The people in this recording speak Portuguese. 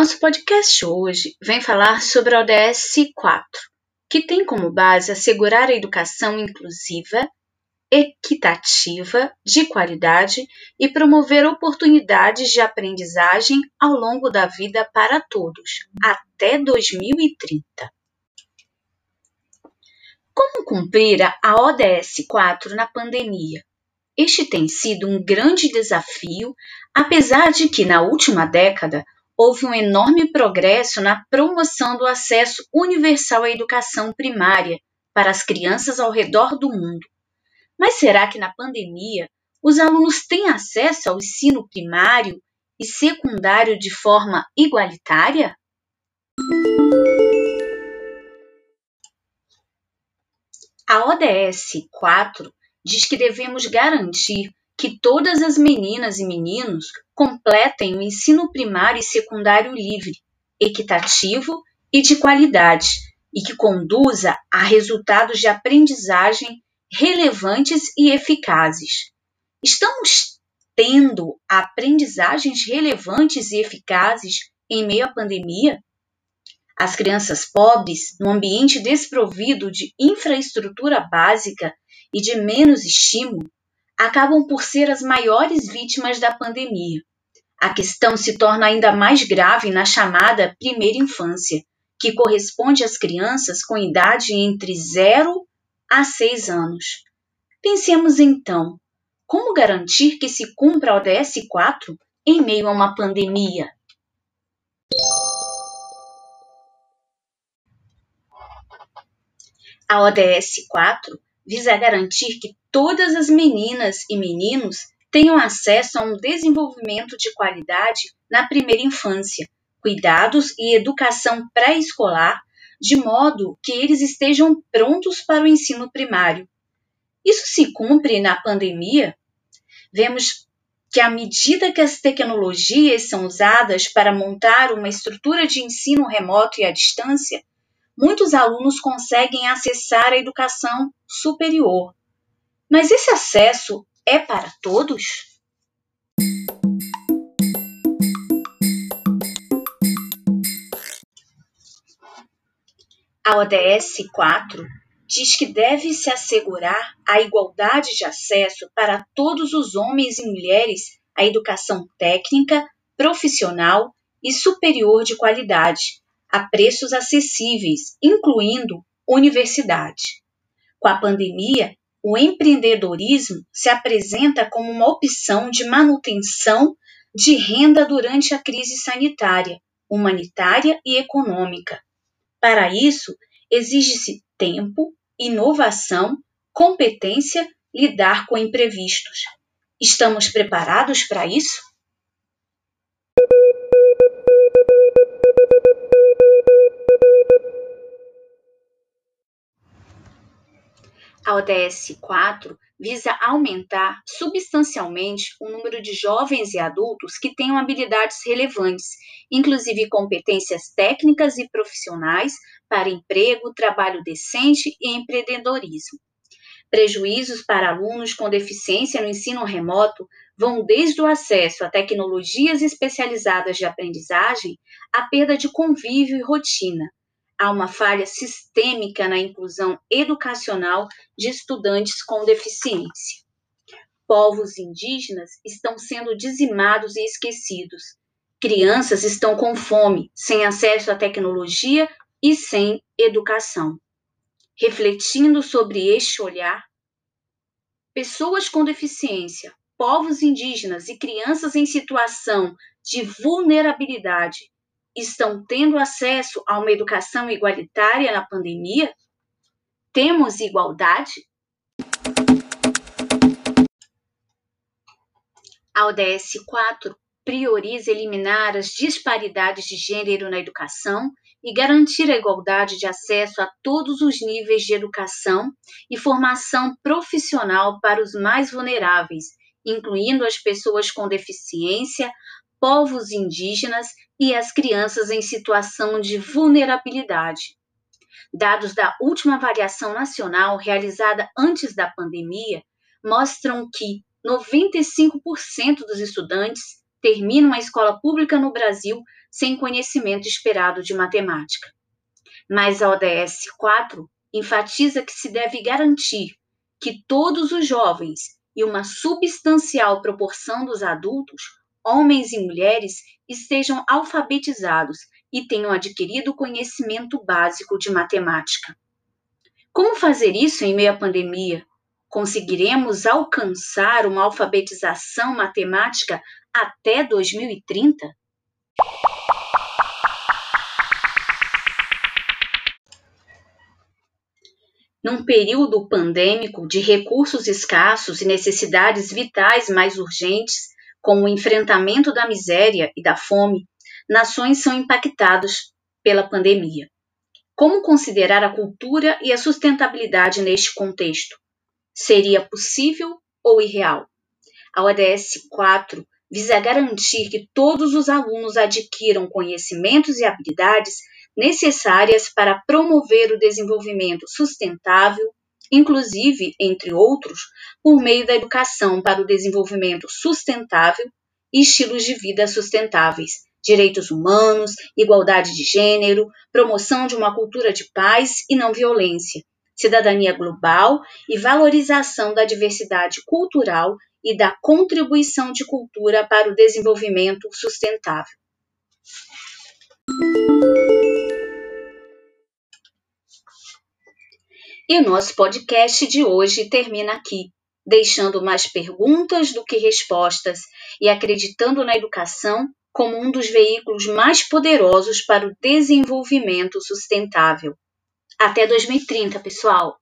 Nosso podcast hoje vem falar sobre a ODS 4, que tem como base assegurar a educação inclusiva, equitativa, de qualidade e promover oportunidades de aprendizagem ao longo da vida para todos, até 2030. Como cumprir a ODS 4 na pandemia? Este tem sido um grande desafio, apesar de que na última década houve um enorme progresso na promoção do acesso universal à educação primária para as crianças ao redor do mundo. Mas será que na pandemia os alunos têm acesso ao ensino primário e secundário de forma igualitária? A ODS 4 diz que devemos garantir que todas as meninas e meninos completem o ensino primário e secundário livre, equitativo e de qualidade, e que conduza a resultados de aprendizagem relevantes e eficazes. Estamos tendo aprendizagens relevantes e eficazes em meio à pandemia? As crianças pobres, no ambiente desprovido de infraestrutura básica e de menos estímulo, acabam por ser as maiores vítimas da pandemia. A questão se torna ainda mais grave na chamada primeira infância, que corresponde às crianças com idade entre 0 a 6 anos. Pensemos então, como garantir que se cumpra a ODS 4 em meio a uma pandemia? A ODS 4 visa garantir que todas as meninas e meninos tenham acesso a um desenvolvimento de qualidade na primeira infância, cuidados e educação pré-escolar, de modo que eles estejam prontos para o ensino primário. Isso se cumpre na pandemia? Vemos que, à medida que as tecnologias são usadas para montar uma estrutura de ensino remoto e à distância, muitos alunos conseguem acessar a educação superior. Mas esse acesso é para todos? A ODS 4 diz que deve-se assegurar a igualdade de acesso para todos os homens e mulheres à educação técnica, profissional e superior de qualidade, a preços acessíveis, incluindo universidade. Com a pandemia, o empreendedorismo se apresenta como uma opção de manutenção de renda durante a crise sanitária, humanitária e econômica. Para isso, exige-se tempo, inovação, competência, lidar com imprevistos. Estamos preparados para isso? A ODS 4 visa aumentar substancialmente o número de jovens e adultos que tenham habilidades relevantes, inclusive competências técnicas e profissionais para emprego, trabalho decente e empreendedorismo. Prejuízos para alunos com deficiência no ensino remoto vão desde o acesso a tecnologias especializadas de aprendizagem à perda de convívio e rotina, há uma falha sistêmica na inclusão educacional de estudantes com deficiência. Povos indígenas estão sendo dizimados e esquecidos. Crianças estão com fome, sem acesso à tecnologia e sem educação. Refletindo sobre este olhar, pessoas com deficiência, povos indígenas e crianças em situação de vulnerabilidade estão tendo acesso a uma educação igualitária na pandemia? Temos igualdade? A ODS 4 prioriza eliminar as disparidades de gênero na educação e garantir a igualdade de acesso a todos os níveis de educação e formação profissional para os mais vulneráveis, incluindo as pessoas com deficiência, povos indígenas e as crianças em situação de vulnerabilidade. Dados da última avaliação nacional realizada antes da pandemia mostram que 95% dos estudantes terminam a escola pública no Brasil sem conhecimento esperado de matemática. Mas a ODS 4 enfatiza que se deve garantir que todos os jovens e uma substancial proporção dos adultos, homens e mulheres, estejam alfabetizados e tenham adquirido conhecimento básico de matemática. Como fazer isso em meio à pandemia? Conseguiremos alcançar uma alfabetização matemática até 2030? Num período pandêmico de recursos escassos e necessidades vitais mais urgentes, como o enfrentamento da miséria e da fome, nações são impactadas pela pandemia. Como considerar a cultura e a sustentabilidade neste contexto? Seria possível ou irreal? A ODS 4 visa garantir que todos os alunos adquiram conhecimentos e habilidades necessárias para promover o desenvolvimento sustentável, inclusive, entre outros, por meio da educação para o desenvolvimento sustentável e estilos de vida sustentáveis, direitos humanos, igualdade de gênero, promoção de uma cultura de paz e não violência, cidadania global e valorização da diversidade cultural e da contribuição de cultura para o desenvolvimento sustentável. E o nosso podcast de hoje termina aqui, deixando mais perguntas do que respostas e acreditando na educação como um dos veículos mais poderosos para o desenvolvimento sustentável. Até 2030, pessoal!